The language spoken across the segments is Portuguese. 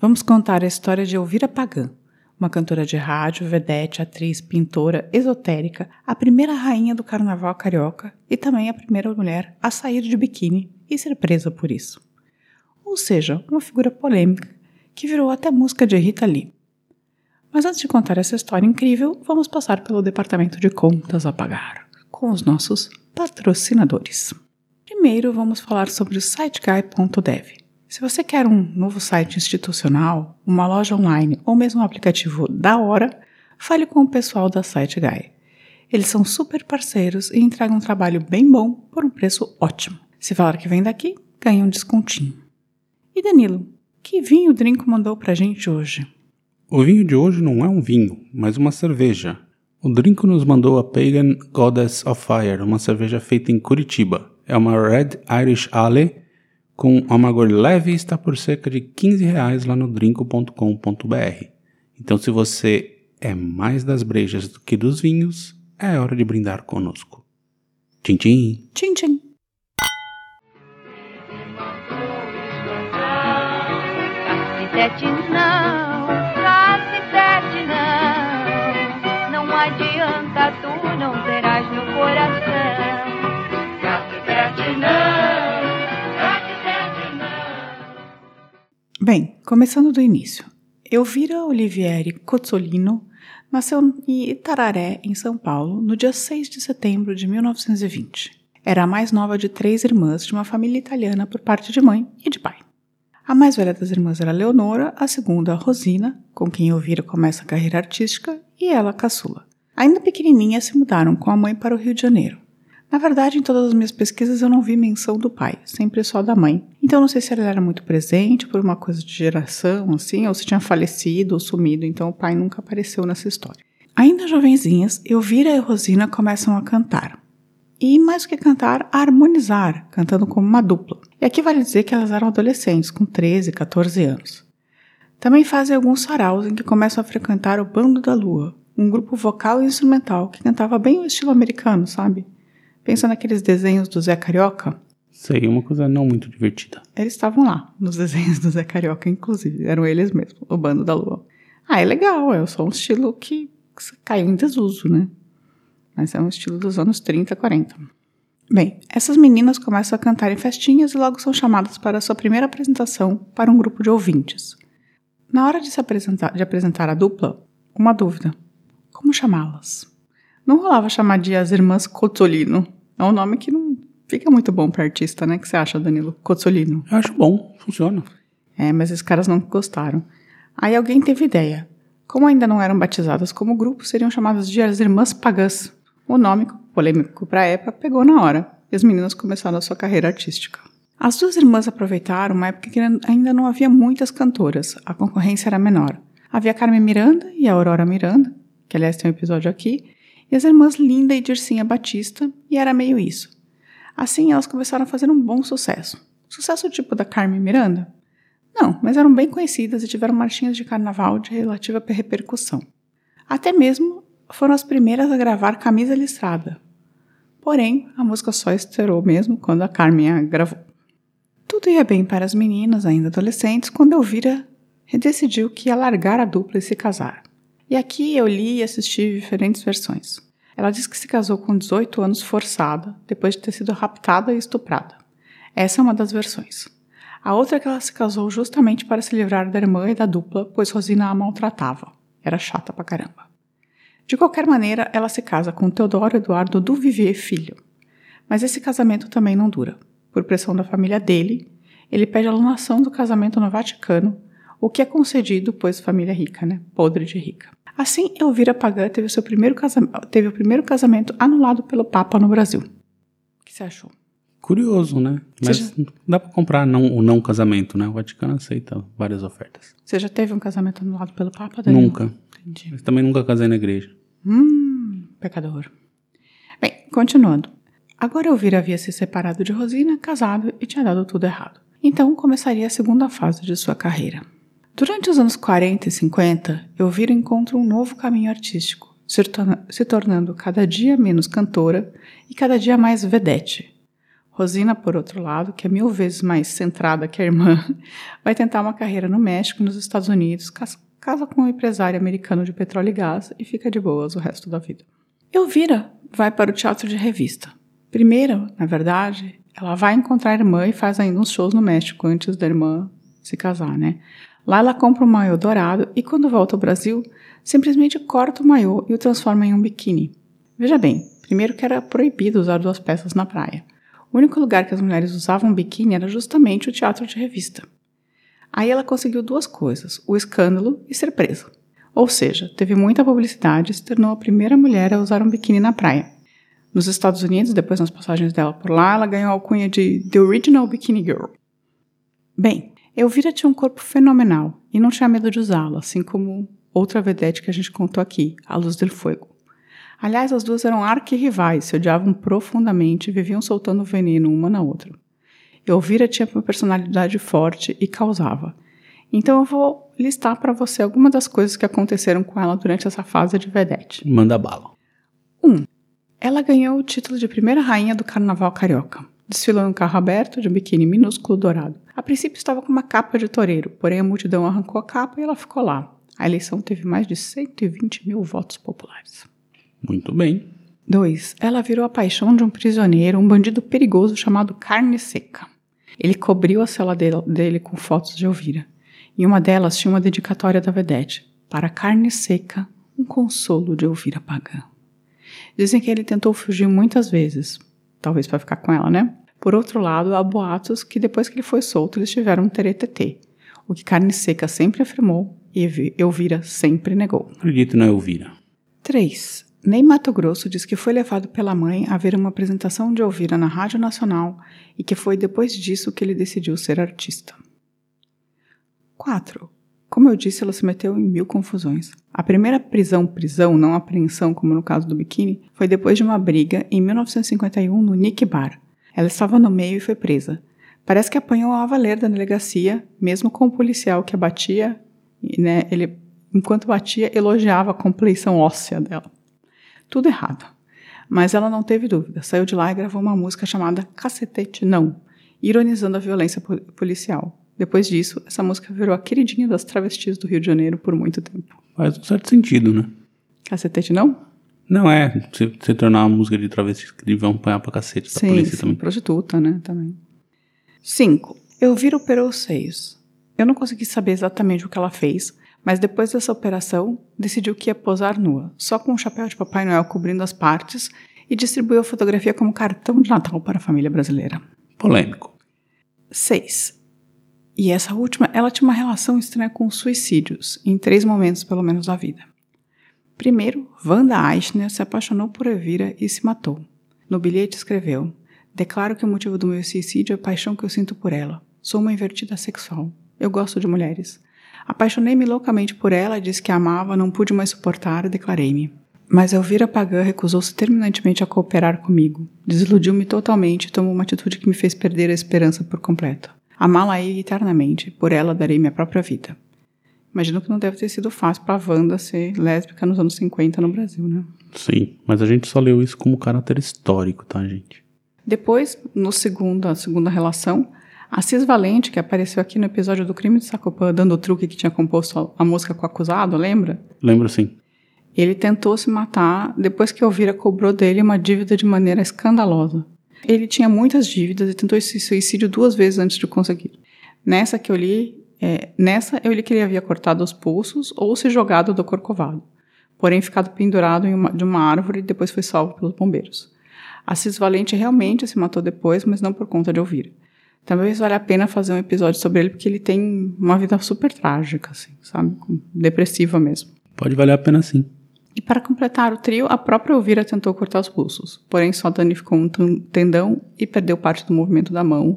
Vamos contar a história de Elvira Pagan, uma cantora de rádio, vedete, atriz, pintora, esotérica, a primeira rainha do carnaval carioca e também a primeira mulher a sair de biquíni e ser presa por isso. Ou seja, uma figura polêmica que virou até música de Rita Lee. Mas antes de contar essa história incrível, vamos passar pelo departamento de contas a pagar, com os nossos patrocinadores. Primeiro, vamos falar sobre o siteguy.dev se você quer um novo site institucional, uma loja online ou mesmo um aplicativo da hora, fale com o pessoal da SiteGuy. Eles são super parceiros e entregam um trabalho bem bom por um preço ótimo. Se falar que vem daqui, ganha um descontinho. E Danilo, que vinho o Drinco mandou pra gente hoje? O vinho de hoje não é um vinho, mas uma cerveja. O Drinco nos mandou a Pagan Goddess of Fire, uma cerveja feita em Curitiba. É uma Red Irish Ale com amargor leve está por cerca de 15 reais lá no drinco.com.br. Então, se você é mais das brejas do que dos vinhos, é hora de brindar conosco. Tchim, tchim. Tchim, tchim. Cacetete não, cacetete não, não adianta, tu não terás meu coração. Cacetete não. Bem, começando do início. Elvira Olivieri Cozzolino nasceu em Itararé, em São Paulo, no dia 6 de setembro de 1920. Era a mais nova de três irmãs de uma família italiana por parte de mãe e de pai. A mais velha das irmãs era Leonora, a segunda Rosina, com quem Elvira começa a carreira artística, e ela caçula. Ainda pequenininha se mudaram com a mãe para o Rio de Janeiro. Na verdade, em todas as minhas pesquisas eu não vi menção do pai, sempre só da mãe. Então não sei se ela era muito presente por uma coisa de geração, assim, ou se tinha falecido ou sumido, então o pai nunca apareceu nessa história. Ainda jovenzinhas, Elvira e Rosina começam a cantar. E mais do que cantar, a harmonizar, cantando como uma dupla. E aqui vale dizer que elas eram adolescentes, com 13, 14 anos. Também fazem alguns saraus em que começam a frequentar o Bando da Lua, um grupo vocal e instrumental que cantava bem o estilo americano, sabe? Pensa naqueles desenhos do Zé Carioca. Sei, uma coisa não muito divertida. Eles estavam lá, nos desenhos do Zé Carioca, inclusive. Eram eles mesmos, o Bando da Lua. Ah, é legal, é só um estilo que caiu em desuso, né? Mas é um estilo dos anos 30, 40. Bem, essas meninas começam a cantar em festinhas e logo são chamadas para a sua primeira apresentação para um grupo de ouvintes. Na hora de se apresentar, de apresentar a dupla, uma dúvida: como chamá-las? Não rolava chamar de as irmãs Cozzolino, é um nome que não fica muito bom para artista, né? O que você acha, Danilo? Cozzolino. Eu acho bom, funciona. É, mas esses caras não gostaram. Aí alguém teve ideia. Como ainda não eram batizadas como grupo, seriam chamadas de as Irmãs Pagãs. O nome, polêmico para a época, pegou na hora. E as meninas começaram a sua carreira artística. As duas irmãs aproveitaram uma época que ainda não havia muitas cantoras, a concorrência era menor. Havia Carmen Miranda e a Aurora Miranda, que aliás tem um episódio aqui, e as irmãs Linda e Dircinha Batista, e era meio isso. Assim, elas começaram a fazer um bom sucesso. Sucesso tipo da Carmen Miranda? Não, mas eram bem conhecidas e tiveram marchinhas de carnaval de relativa repercussão. Até mesmo foram as primeiras a gravar Camisa Listrada. Porém, a música só estourou mesmo quando a Carmen a gravou. Tudo ia bem para as meninas, ainda adolescentes, quando Elvira decidiu que ia largar a dupla e se casar. E aqui eu li e assisti diferentes versões. Ela diz que se casou com 18 anos forçada, depois de ter sido raptada e estuprada. Essa é uma das versões. A outra é que ela se casou justamente para se livrar da irmã e da dupla, pois Rosina a maltratava. Era chata pra caramba. De qualquer maneira, ela se casa com Teodoro Eduardo Duvivier Filho. Mas esse casamento também não dura. Por pressão da família dele, ele pede a alunação do casamento no Vaticano, o que é concedido, pois família rica, né? Podre de rica. Assim, Elvira Pagã teve, seu primeiro casamento, teve o primeiro casamento anulado pelo Papa no Brasil. O que você achou? Curioso, né? Mas Seja- dá pra comprar não, o não casamento, né? O Vaticano aceita várias ofertas. Você já teve um casamento anulado pelo Papa, Danilo? Nunca. Entendi. Mas também nunca casei na igreja. Hum, pecador. Bem, continuando. Agora Elvira havia se separado de Rosina, casado e tinha dado tudo errado. Então começaria a segunda fase de sua carreira. Durante os anos 40 e 50, Elvira encontra um novo caminho artístico, se, torna- se tornando cada dia menos cantora e cada dia mais vedete. Rosina, por outro lado, que é mil vezes mais centrada que a irmã, vai tentar uma carreira no México e nos Estados Unidos, cas- casa com um empresário americano de petróleo e gás e fica de boas o resto da vida. Elvira vai para o teatro de revista. Primeiro, na verdade, ela vai encontrar a irmã e faz ainda uns shows no México antes da irmã se casar, né? Lá ela compra um maiô dourado e quando volta ao Brasil, simplesmente corta o maiô e o transforma em um biquíni. Veja bem, primeiro que era proibido usar duas peças na praia. O único lugar que as mulheres usavam biquíni era justamente o teatro de revista. Aí ela conseguiu duas coisas: o escândalo e ser presa. Ou seja, teve muita publicidade e se tornou a primeira mulher a usar um biquíni na praia. Nos Estados Unidos, depois nas passagens dela por lá, ela ganhou a alcunha de The Original Bikini Girl. Bem, Elvira tinha um corpo fenomenal e não tinha medo de usá-lo, assim como outra vedete que a gente contou aqui, a Luz del Fuego. Aliás, as duas eram arquirrivais, se odiavam profundamente e viviam soltando veneno uma na outra. Elvira tinha uma personalidade forte e causava. Então eu vou listar para você algumas das coisas que aconteceram com ela durante essa fase de vedete. Manda bala. Ela ganhou o título de primeira rainha do carnaval carioca. Desfilou em um carro aberto de um biquíni minúsculo dourado. A princípio estava com uma capa de toureiro, porém a multidão arrancou a capa e ela ficou lá. A eleição teve mais de 120 mil votos populares. Muito bem. 2. Ela virou a paixão de um prisioneiro, um bandido perigoso chamado Carne Seca. Ele cobriu a cela dele, com fotos de Elvira. Em uma delas tinha uma dedicatória da Vedete. Para Carne Seca, um consolo de Elvira Pagã. Dizem que ele tentou fugir muitas vezes, talvez para ficar com ela, né? Por outro lado, há boatos que depois que ele foi solto, eles tiveram um teretetê, o que Carne Seca sempre afirmou e Elvira sempre negou. Acredito na Elvira. 3. Ney Mato Grosso diz que foi levado pela mãe a ver uma apresentação de Elvira na Rádio Nacional e que foi depois disso que ele decidiu ser artista. 4. Como eu disse, ela se meteu em mil confusões. A primeira prisão-prisão, não apreensão como no caso do biquíni, foi depois de uma briga em 1951 no Nick Bar. Ela estava no meio e foi presa. Parece que apanhou a valer da delegacia, mesmo com o policial que a batia, né, ele, enquanto batia, elogiava a compleição óssea dela. Tudo errado. Mas ela não teve dúvida, saiu de lá e gravou uma música chamada Cacetete Não, ironizando a violência po- policial. Depois disso, essa música virou a queridinha das travestis do Rio de Janeiro por muito tempo. Faz um certo sentido, né? Cacetete Não? Não é. Se você tornar uma música de travesti que vão apanhar pra cacete da Sim, polícia sim, também. prostituta, né, também. 5. Elvira operou os seios. Eu não consegui saber exatamente o que ela fez, mas depois dessa operação, decidiu que ia posar nua, só com um chapéu de Papai Noel cobrindo as partes e distribuiu a fotografia como cartão de Natal para a família brasileira. Polêmico. 6. E essa última, ela tinha uma relação estranha com suicídios, em três momentos pelo menos da vida. Primeiro, Wanda Eichner se apaixonou por Elvira e se matou. No bilhete escreveu: Declaro que o motivo do meu suicídio é a paixão que eu sinto por ela. Sou uma invertida sexual. Eu gosto de mulheres. Apaixonei-me loucamente por ela, disse que a amava, não pude mais suportar e declarei-me. Mas Elvira Pagã recusou-se terminantemente a cooperar comigo. Desiludiu-me totalmente e tomou uma atitude que me fez perder a esperança por completo. Amá-la-ei eternamente, por ela darei minha própria vida. Imagino que não deve ter sido fácil para Wanda ser lésbica nos anos 50 no Brasil, né? Sim, mas a gente só leu isso como caráter histórico, tá, gente? Depois, no segunda, segunda relação, Assis Valente, que apareceu aqui no episódio do Crime de Sacopã, dando o truque que tinha composto a, a música com o acusado, lembra? Lembro sim. Ele tentou se matar depois que Elvira cobrou dele uma dívida de maneira escandalosa. Ele tinha muitas dívidas e tentou esse suicídio duas vezes antes de conseguir. Nessa que eu li, é, nessa eu li que ele havia cortado os pulsos ou se jogado do corcovado, porém ficado pendurado uma, de uma árvore e depois foi salvo pelos bombeiros. Assis Valente realmente se matou depois, mas não por conta de Elvira. Talvez valha a pena fazer um episódio sobre ele, porque ele tem uma vida super trágica, assim, sabe? Depressiva mesmo. Pode valer a pena sim. E para completar o trio, a própria Elvira tentou cortar os pulsos, porém só danificou um ten- tendão e perdeu parte do movimento da mão,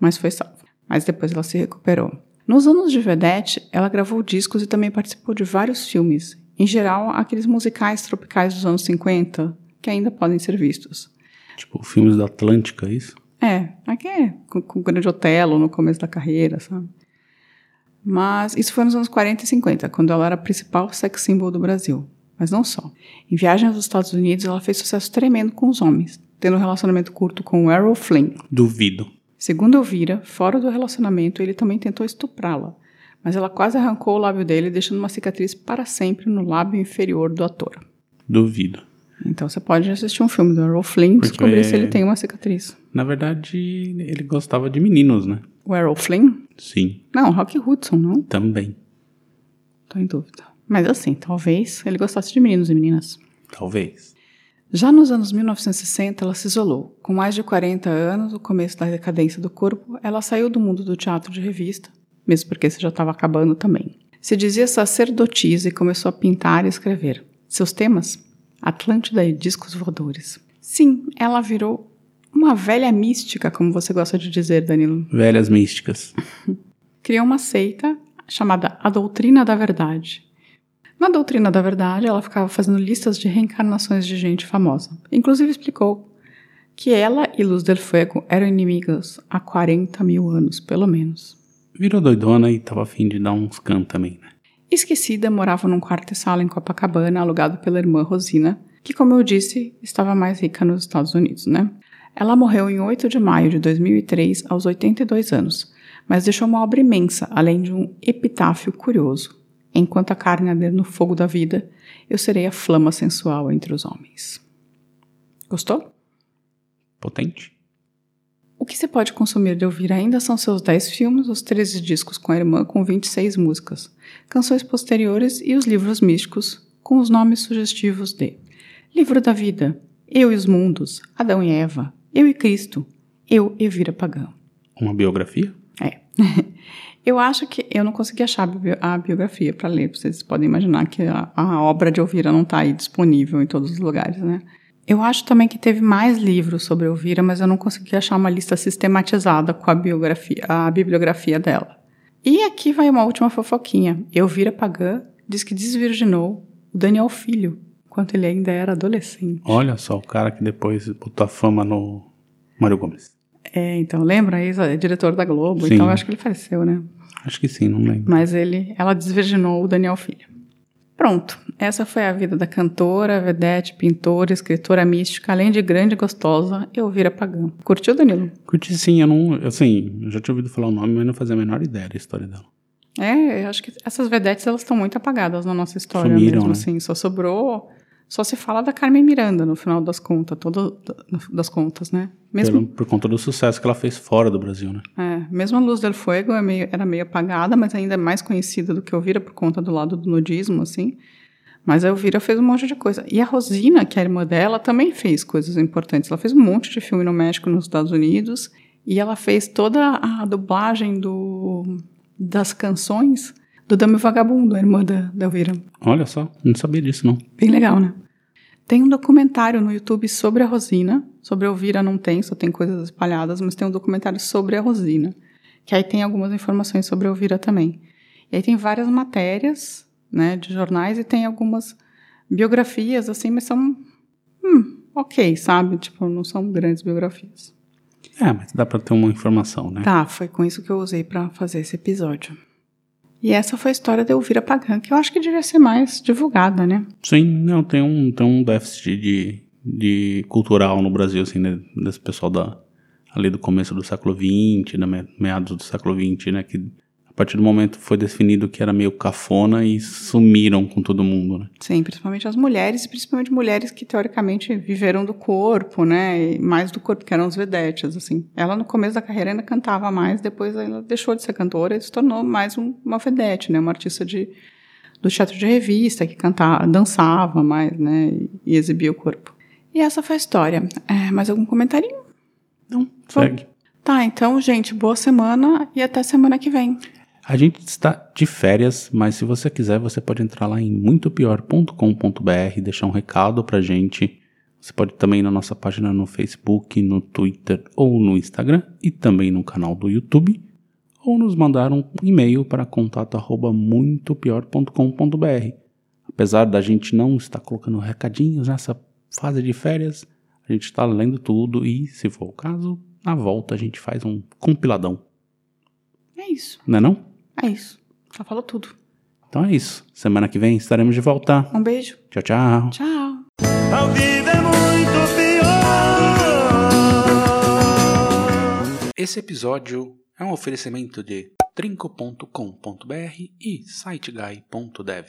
mas foi salva. Mas depois ela se recuperou. Nos anos de Vedette, ela gravou discos e também participou de vários filmes, em geral aqueles musicais tropicais dos anos 50, que ainda podem ser vistos. Tipo, filmes da Atlântica, é isso? É, aqui é com, com o Grande Otelo no começo da carreira, sabe? Mas isso foi nos anos 40 e 50, quando ela era a principal sex symbol do Brasil. Mas não só. Em viagem aos Estados Unidos, ela fez sucesso tremendo com os homens, tendo um relacionamento curto com o Errol Flynn. Duvido. Segundo Elvira, fora do relacionamento, ele também tentou estuprá-la, mas ela quase arrancou o lábio dele, deixando uma cicatriz para sempre no lábio inferior do ator. Duvido. Então você pode assistir um filme do Errol Flynn e descobrir se ele tem uma cicatriz. Na verdade, ele gostava de meninos, né? O Errol Flynn? Sim, Não, Rock Hudson, não? também. Tô em dúvida. Mas assim, talvez ele gostasse de meninos e meninas. Talvez. Já nos anos 1960, ela se isolou. Com mais de 40 anos, o começo da decadência do corpo, ela saiu do mundo do teatro de revista, mesmo porque isso já estava acabando também. Se dizia sacerdotisa e começou a pintar e escrever. Seus temas? Atlântida e discos voadores. Sim, ela virou uma velha mística, como você gosta de dizer, Danilo. Velhas místicas. criou uma seita chamada A Doutrina da Verdade. Na Doutrina da Verdade, ela ficava fazendo listas de reencarnações de gente famosa. Inclusive explicou que ela e Luz del Fuego eram inimigas há 40 mil anos, pelo menos. Virou doidona e tava afim de dar uns can também, né? Esquecida morava num quarto e sala em Copacabana, alugado pela irmã Rosina, que, como eu disse, estava mais rica nos Estados Unidos, né? Ela morreu em 8 de maio de 2003, aos 82 anos, mas deixou uma obra imensa, além de um epitáfio curioso. Enquanto a carne arder no fogo da vida, eu serei a flama sensual entre os homens. Gostou? Potente. O que você pode consumir de ouvir ainda são seus 10 filmes, os 13 discos com a irmã com 26 músicas, canções posteriores e os livros místicos com os nomes sugestivos de Livro da Vida, Eu e os Mundos, Adão e Eva, Eu e Cristo, Eu e Vira Pagã. Uma biografia? É. eu acho que eu não consegui achar a bi- a biografia para ler. Vocês podem imaginar que a, a obra de Elvira não está aí disponível em todos os lugares, né? Eu acho também que teve mais livros sobre Elvira, mas eu não consegui achar uma lista sistematizada com a biografia, a bibliografia dela. E aqui vai uma última fofoquinha. Elvira Pagã diz que desvirginou o Daniel Filho, enquanto ele ainda era adolescente. Olha só, o cara que depois botou a fama no Mário Gomes. É, então, lembra? Ex-diretor da Globo, Sim. então acho que ele faleceu, né? Acho que sim, não lembro. Mas ele, ela desvirginou o Daniel Filho. Pronto, essa foi a vida da cantora, vedete, pintora, escritora mística, além de grande e gostosa, Elvira Pagã. Curtiu, Danilo? Curti sim, eu não. Assim, eu já tinha ouvido falar o nome, mas não fazia a menor ideia da história dela. É, eu acho que essas vedetes elas estão muito apagadas na nossa história Sumiram, mesmo, né? assim. Só sobrou, só se fala da Carmen Miranda no final das contas, todo, das contas, né? Mesmo, Pelo- por conta do sucesso que ela fez fora do Brasil, né? é, mesmo a Luz del Fuego é meio- era meio apagada, mas ainda é mais conhecida do que Elvira por conta do lado do nudismo, assim. Mas a Elvira fez um monte de coisa. E a Rosina, que é a irmã dela, também fez coisas importantes. Ela fez um monte de filme no México nos Estados Unidos. E ela fez toda a dublagem do, das canções do Dame Vagabundo, a irmã da, da Elvira. Olha só, não sabia disso, não. Bem legal, né? Tem um documentário no YouTube sobre a Rosina. Sobre a Elvira não tem, só tem coisas espalhadas, mas tem um documentário sobre a Rosina. Que aí tem algumas informações sobre a Elvira também. E aí tem várias matérias, né, de jornais e tem algumas biografias, assim, mas são, hum, ok, sabe? Tipo, não são grandes biografias. É, mas dá pra ter uma informação, né? Tá, foi com isso que eu usei pra fazer esse episódio. E essa foi a história da Elvira Pagã, que eu acho que devia ser mais divulgada, né? Sim, não, tem um, tem um déficit de, de cultural no Brasil, assim, né? Desse pessoal da, ali do começo do século XX, né? me- meados do século XX, né? Que partir do momento foi definido que era meio cafona e sumiram com todo mundo, né? Sim, principalmente as mulheres, e principalmente mulheres que teoricamente viveram do corpo, né? E mais do corpo, que eram as vedetes, assim. Ela no começo da carreira ainda cantava mais, depois ela deixou de ser cantora e se tornou mais um- uma vedete, né? Uma artista de, do teatro de revista, que cantava, dançava mais, né? E, exibia o corpo. E essa foi a história. É, mais algum comentarinho? Não, segue. Tá, então, gente, boa semana e até semana que vem. A gente está de férias, mas se você quiser, você pode entrar lá em muitopior.com.br, deixar um recado pra gente. Você pode também ir na nossa página no Facebook, no Twitter ou no Instagram e também no canal do YouTube ou nos mandar um e-mail para contato@muitopior.com.br. Apesar da gente não estar colocando recadinhos nessa fase de férias, a gente está lendo tudo e, se for o caso, na volta a gente faz um compiladão. É isso. Não é não? É isso. Já falou tudo. Então é isso. Semana que vem estaremos de volta. Um beijo. Tchau, tchau. Tchau. Ao vivo é muito pior. Esse episódio é um oferecimento de trinco.com.br e siteguy.dev.